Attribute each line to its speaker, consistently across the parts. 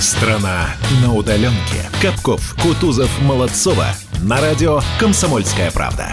Speaker 1: Страна на удаленке. Капков, Кутузов, Молодцова. На радио «Комсомольская правда».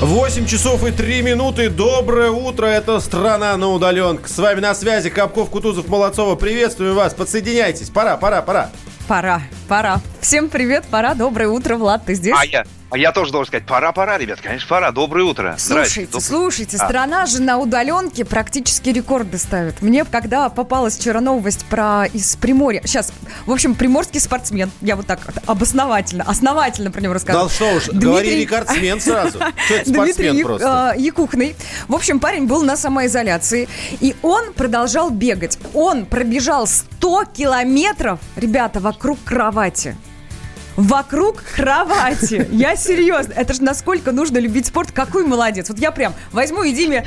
Speaker 2: 8 часов и 3 минуты. Доброе утро. Это «Страна на удаленке». С вами на связи Капков, Кутузов, Молодцова. Приветствую вас. Подсоединяйтесь. Пора, пора, пора.
Speaker 3: Пора, пора. Всем привет, пора. Доброе утро, Влад, ты здесь?
Speaker 4: А я, а я тоже должен сказать, пора, пора, ребят, конечно, пора. Доброе утро.
Speaker 3: Слушайте,
Speaker 4: Доброе-
Speaker 3: слушайте,
Speaker 4: А.
Speaker 3: страна же на удаленке практически рекорды ставит. Мне, когда попалась вчера новость про из Приморья, сейчас, в общем, приморский спортсмен, я вот так обосновательно, основательно про него
Speaker 2: Да
Speaker 3: рассказываю.
Speaker 2: что уж,
Speaker 3: Дмитрий-
Speaker 2: говори рекордсмен сразу.
Speaker 3: Дмитрий
Speaker 2: спортсмен
Speaker 3: Я-
Speaker 2: просто?
Speaker 3: Якухный. В общем, парень был на самоизоляции, и он продолжал бегать. Он пробежал 100 километров, ребята, вокруг кровати. Вокруг кровати. Я серьезно. Это же насколько нужно любить спорт. Какой молодец. Вот я прям возьму и Диме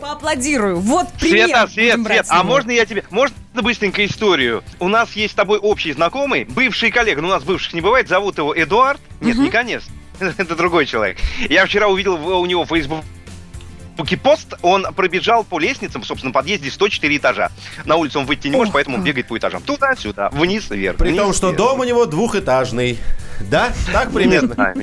Speaker 3: поаплодирую. Вот пример.
Speaker 4: Света, Свет, Свет, а можно я тебе... Можно быстренько историю? У нас есть с тобой общий знакомый, бывший коллега, ну у нас бывших не бывает, зовут его Эдуард. Нет, не конец. Это другой человек. Я вчера увидел у него в Facebook пост, он пробежал по лестницам в собственном подъезде 104 этажа. На улицу он выйти не может, поэтому он бегает по этажам. Туда-сюда, вниз, вверх.
Speaker 2: При
Speaker 4: вниз,
Speaker 2: том, что
Speaker 4: вверх.
Speaker 2: дом у него двухэтажный. Да? Так
Speaker 4: Не
Speaker 2: примерно?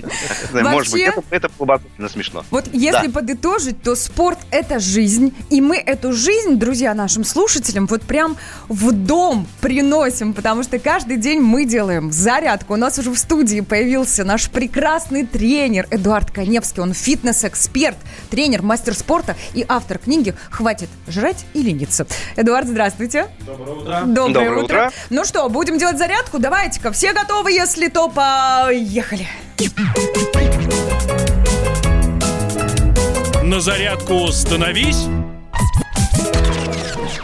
Speaker 4: Может быть, это, глубокомысленно смешно.
Speaker 3: Вот если подытожить, то спорт – это жизнь. И мы эту жизнь, друзья, нашим слушателям вот прям в дом приносим, потому что каждый день мы делаем зарядку. У нас уже в студии появился наш прекрасный тренер Эдуард Коневский. Он фитнес-эксперт, тренер, мастер спорта и автор книги «Хватит жрать и лениться». Эдуард, здравствуйте. Доброе утро. Доброе,
Speaker 4: Доброе
Speaker 3: утро.
Speaker 4: утро.
Speaker 3: Ну что, будем делать зарядку? Давайте-ка, все готовы? Если то, поехали.
Speaker 5: На зарядку становись.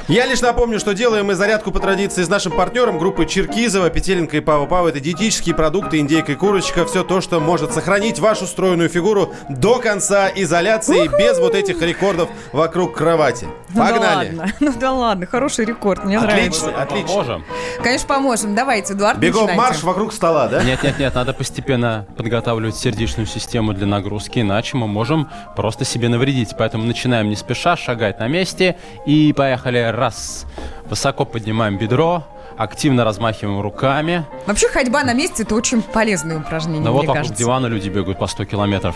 Speaker 2: Я лишь напомню, что делаем мы зарядку по традиции с нашим партнером группы Черкизова, Петеленко и Пава Пава. Это диетические продукты, индейка и курочка. Все то, что может сохранить вашу стройную фигуру до конца изоляции, без вот этих рекордов вокруг кровати.
Speaker 3: Ну да
Speaker 2: Погнали!
Speaker 3: ладно. Ну да ладно, хороший рекорд, мне нравится.
Speaker 2: Отлично, отлично.
Speaker 6: Можем.
Speaker 3: Конечно, поможем. Давайте, Эдуард,
Speaker 2: Бегом
Speaker 3: начинайте.
Speaker 2: марш вокруг стола, да?
Speaker 6: Нет, нет, нет, надо постепенно подготавливать сердечную систему для нагрузки, иначе мы можем просто себе навредить. Поэтому начинаем не спеша, шагать на месте и поехали. Раз. Высоко поднимаем бедро, активно размахиваем руками.
Speaker 3: Вообще ходьба на месте – это очень полезное упражнение,
Speaker 6: Но вот вокруг
Speaker 3: кажется.
Speaker 6: дивана люди бегают по 100 километров.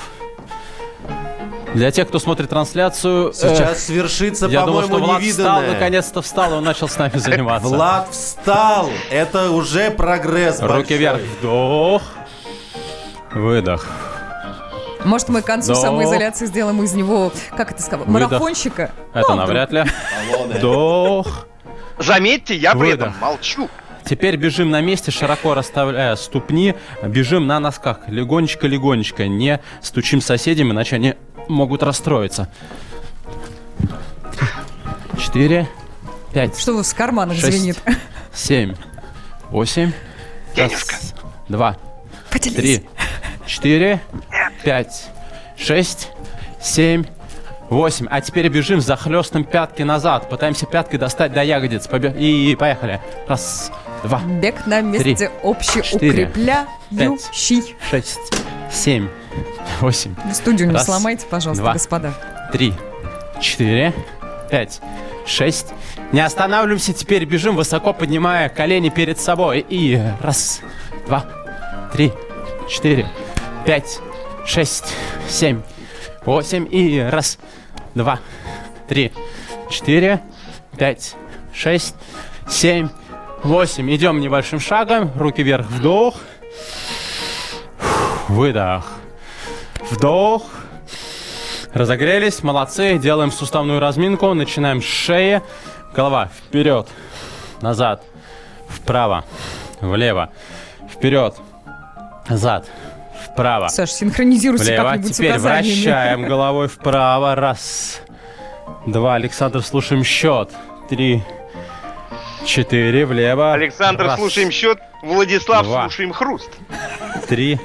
Speaker 6: Для тех, кто смотрит трансляцию, э,
Speaker 2: Сейчас свершится,
Speaker 6: я думаю, что
Speaker 2: по-моему,
Speaker 6: Влад встал, наконец-то встал, и он начал с нами заниматься.
Speaker 2: Влад встал! Это уже прогресс
Speaker 6: Руки
Speaker 2: большой.
Speaker 6: вверх. Вдох. Выдох.
Speaker 3: Может, мы к концу
Speaker 6: Вдох.
Speaker 3: самоизоляции сделаем из него, как это сказать,
Speaker 6: Выдох.
Speaker 3: марафонщика?
Speaker 6: Это
Speaker 3: Ну,
Speaker 6: навряд ли. Вдох.
Speaker 4: Заметьте, я при
Speaker 6: Выдох.
Speaker 4: этом молчу.
Speaker 6: Теперь бежим на месте, широко расставляя ступни. Бежим на носках. Легонечко-легонечко. Не стучим соседям, иначе они могут расстроиться. Четыре. Пять.
Speaker 3: Что у вас в карманах
Speaker 6: Шесть.
Speaker 3: звенит?
Speaker 6: Семь. Восемь. Раз, Два.
Speaker 3: Поделись.
Speaker 6: Три. Четыре. Пять. Шесть. Семь. Восемь. А теперь бежим за хлестом пятки назад. Пытаемся пяткой достать до ягодиц. Побе- И поехали. Раз, два,
Speaker 3: Бег на месте
Speaker 6: Три.
Speaker 3: общеукрепляющий.
Speaker 6: шесть, семь, восемь,
Speaker 3: Студию не сломайте, пожалуйста,
Speaker 6: два.
Speaker 3: господа.
Speaker 6: три, четыре, пять, шесть. Не останавливаемся, теперь бежим, высоко поднимая колени перед собой. И раз, два, три, четыре, пять, шесть, семь, восемь. И раз, два, три, четыре, пять, шесть, семь, восемь. Идем небольшим шагом, руки вверх, вдох, выдох, вдох. Разогрелись, молодцы. Делаем суставную разминку. Начинаем с шеи. Голова вперед, назад, вправо, влево, вперед, назад, вправо,
Speaker 3: Саш, синхронизируйся
Speaker 6: влево.
Speaker 3: как-нибудь
Speaker 6: Теперь вращаем головой вправо. Раз, два. Александр, слушаем счет. Три, четыре, влево.
Speaker 4: Александр,
Speaker 6: Раз,
Speaker 4: слушаем счет. Владислав,
Speaker 6: Два.
Speaker 4: слушаем хруст.
Speaker 6: Три,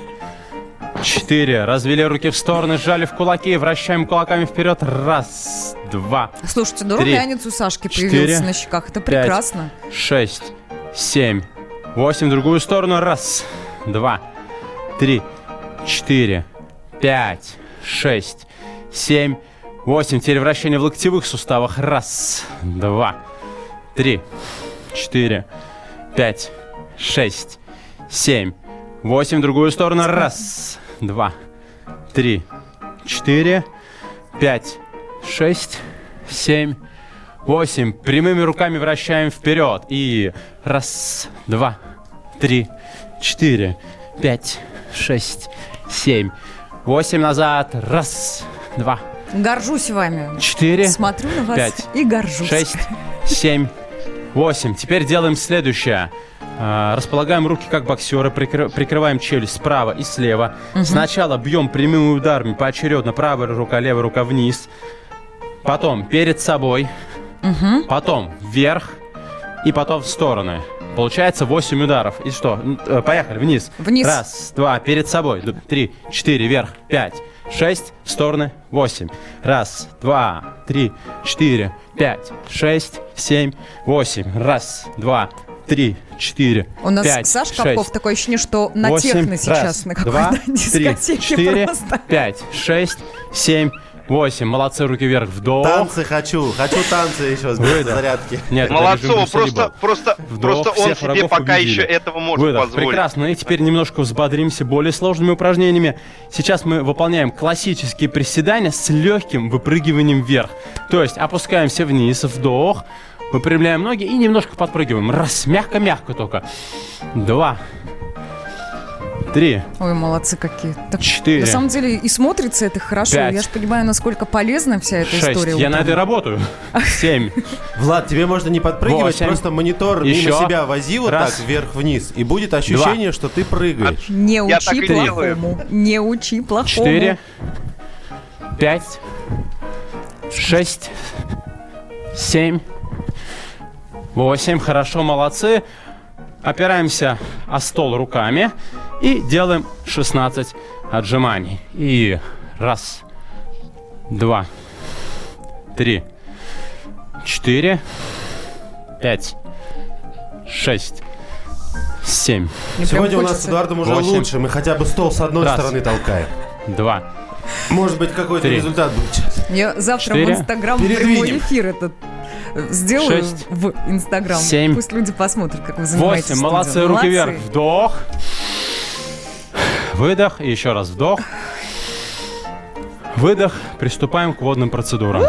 Speaker 6: четыре. Развели руки в стороны, сжали в кулаки, вращаем кулаками вперед. Раз, два,
Speaker 3: Слушайте, ну
Speaker 6: Три,
Speaker 3: румянец у Сашки
Speaker 6: четыре,
Speaker 3: появился на щеках. Это
Speaker 6: пять.
Speaker 3: прекрасно.
Speaker 6: шесть, семь, восемь. В другую сторону. Раз, два, три, четыре, пять, шесть, семь, восемь. Теперь вращение в локтевых суставах. Раз, два, три, четыре, пять, шесть, семь, восемь. В другую сторону. Раз, два, три, четыре, пять, шесть, семь, восемь. Прямыми руками вращаем вперед. И раз, два, три, четыре, пять, шесть, семь, восемь назад. Раз, два,
Speaker 3: Горжусь вами.
Speaker 6: четыре,
Speaker 3: Смотрю на вас
Speaker 6: пять,
Speaker 3: и горжусь.
Speaker 6: шесть, семь, восемь. Теперь делаем следующее. А, Располагаем руки как боксеры, прикры- прикрываем челюсть справа и слева. Сначала бьем прямыми ударами поочередно правая рука, левая рука вниз. Потом перед собой. Потом вверх. И потом в стороны. Получается 8 ударов. И что? Э, Поехали, вниз.
Speaker 3: Вниз.
Speaker 6: Раз, два, перед собой. Три, четыре, вверх, пять, шесть, в стороны, восемь. Раз, два, три, четыре, пять, шесть, семь, восемь. Раз, два, три, четыре,
Speaker 3: У нас
Speaker 6: пять,
Speaker 3: Саш
Speaker 6: шесть,
Speaker 3: Капков такое ощущение, что на
Speaker 6: восемь.
Speaker 3: техно сейчас,
Speaker 6: Раз,
Speaker 3: на
Speaker 6: два,
Speaker 3: какой-то
Speaker 6: три,
Speaker 3: дискотеке
Speaker 6: четыре,
Speaker 3: просто.
Speaker 6: пять, шесть, семь, восемь. Молодцы, руки вверх, вдох.
Speaker 2: Танцы хочу. Хочу танцы еще
Speaker 6: Выдох.
Speaker 2: зарядки.
Speaker 6: Нет, режим
Speaker 4: просто, просто,
Speaker 6: Вдох,
Speaker 4: просто он себе пока
Speaker 6: победили.
Speaker 4: еще этого может
Speaker 6: Выдох. Выдох.
Speaker 4: позволить.
Speaker 6: Прекрасно. И теперь немножко взбодримся более сложными упражнениями. Сейчас мы выполняем классические приседания с легким выпрыгиванием вверх. То есть опускаемся вниз, вдох, выпрямляем ноги и немножко подпрыгиваем. Раз, мягко-мягко только. Два. Три.
Speaker 3: Ой, молодцы какие. Так,
Speaker 6: Четыре.
Speaker 3: На самом деле и смотрится это хорошо.
Speaker 6: Пять.
Speaker 3: Я же понимаю, насколько полезна вся эта
Speaker 6: Шесть.
Speaker 3: история.
Speaker 6: Я на
Speaker 3: утром.
Speaker 6: этой работаю. Семь.
Speaker 2: Влад, тебе можно не подпрыгивать,
Speaker 6: Восемь.
Speaker 2: просто монитор
Speaker 6: Еще.
Speaker 2: мимо себя вози вот
Speaker 6: Раз.
Speaker 2: так вверх-вниз, и будет ощущение, что ты прыгаешь.
Speaker 3: Не
Speaker 4: Я так
Speaker 3: учи плохому. Не учи плохому.
Speaker 6: Четыре. Пять. Шесть. Семь. Восемь. Хорошо, молодцы. Опираемся о стол руками и делаем 16 отжиманий. И раз, два, три, четыре, пять, шесть, семь,
Speaker 3: Мне прям
Speaker 2: Сегодня у нас с Эдуардом уже
Speaker 6: Восемь.
Speaker 2: лучше. Мы хотя бы стол с одной
Speaker 6: Раз.
Speaker 2: стороны толкаем.
Speaker 6: два,
Speaker 2: Может быть, какой-то результат будет сейчас.
Speaker 3: Я завтра
Speaker 6: Четыре.
Speaker 3: в Инстаграм прямой эфир этот сделаю
Speaker 6: Шесть.
Speaker 3: в Инстаграм.
Speaker 6: Семь.
Speaker 3: Пусть люди посмотрят, как вы занимаетесь.
Speaker 6: Восемь. Молодцы.
Speaker 3: студии.
Speaker 6: Руки
Speaker 3: Молодцы.
Speaker 6: вверх. Вдох. Выдох. И еще раз вдох. Выдох. Приступаем к водным процедурам.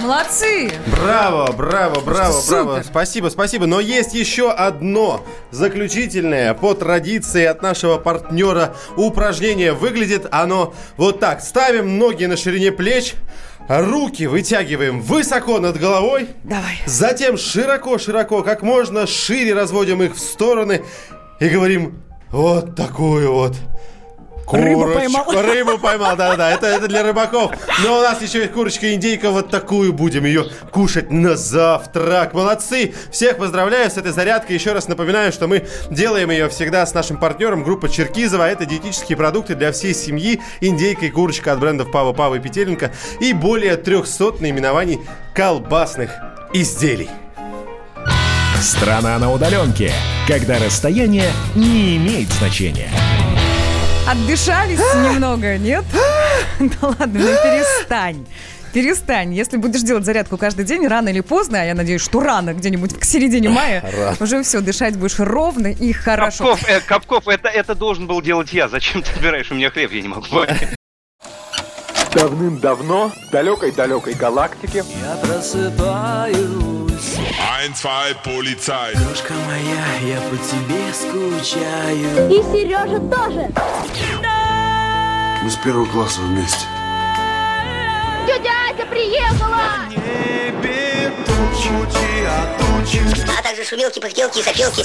Speaker 3: Молодцы.
Speaker 2: Браво, браво, браво,
Speaker 3: Супер.
Speaker 2: браво. Спасибо, спасибо. Но есть еще одно заключительное по традиции от нашего партнера упражнение. Выглядит оно вот так. Ставим ноги на ширине плеч, руки вытягиваем высоко над головой.
Speaker 3: Давай.
Speaker 2: Затем широко-широко, как можно шире разводим их в стороны и говорим вот такую вот
Speaker 3: Рыбу
Speaker 2: курочку.
Speaker 3: поймал.
Speaker 2: Рыбу поймал, да-да, это, это для рыбаков. Но у нас еще есть курочка-индейка, вот такую будем ее кушать на завтрак. Молодцы! Всех поздравляю с этой зарядкой. Еще раз напоминаю, что мы делаем ее всегда с нашим партнером, группа Черкизова. Это диетические продукты для всей семьи. Индейка и курочка от брендов Пава Пава и Петеленко. И более 300 наименований колбасных изделий.
Speaker 1: Страна на удаленке, когда расстояние не имеет значения.
Speaker 3: Отдышались немного, нет? Да ладно, ну перестань. Перестань. Если будешь делать зарядку каждый день, рано или поздно, а я надеюсь, что рано, где-нибудь к середине мая, уже все, дышать будешь ровно и хорошо.
Speaker 4: Капков, э, Капков, это, это должен был делать я. Зачем ты отбираешь у меня хлеб? Я не могу.
Speaker 7: Давным-давно в далекой-далекой галактике
Speaker 8: Я просыпаюсь,
Speaker 5: Ein, zwei, Polizei.
Speaker 8: дружка моя, я по тебе скучаю.
Speaker 9: И Сережа тоже.
Speaker 10: Мы с первого класса вместе.
Speaker 9: Тетя Ася приехала.
Speaker 11: а также шумелки, пыхтелки и сопелки.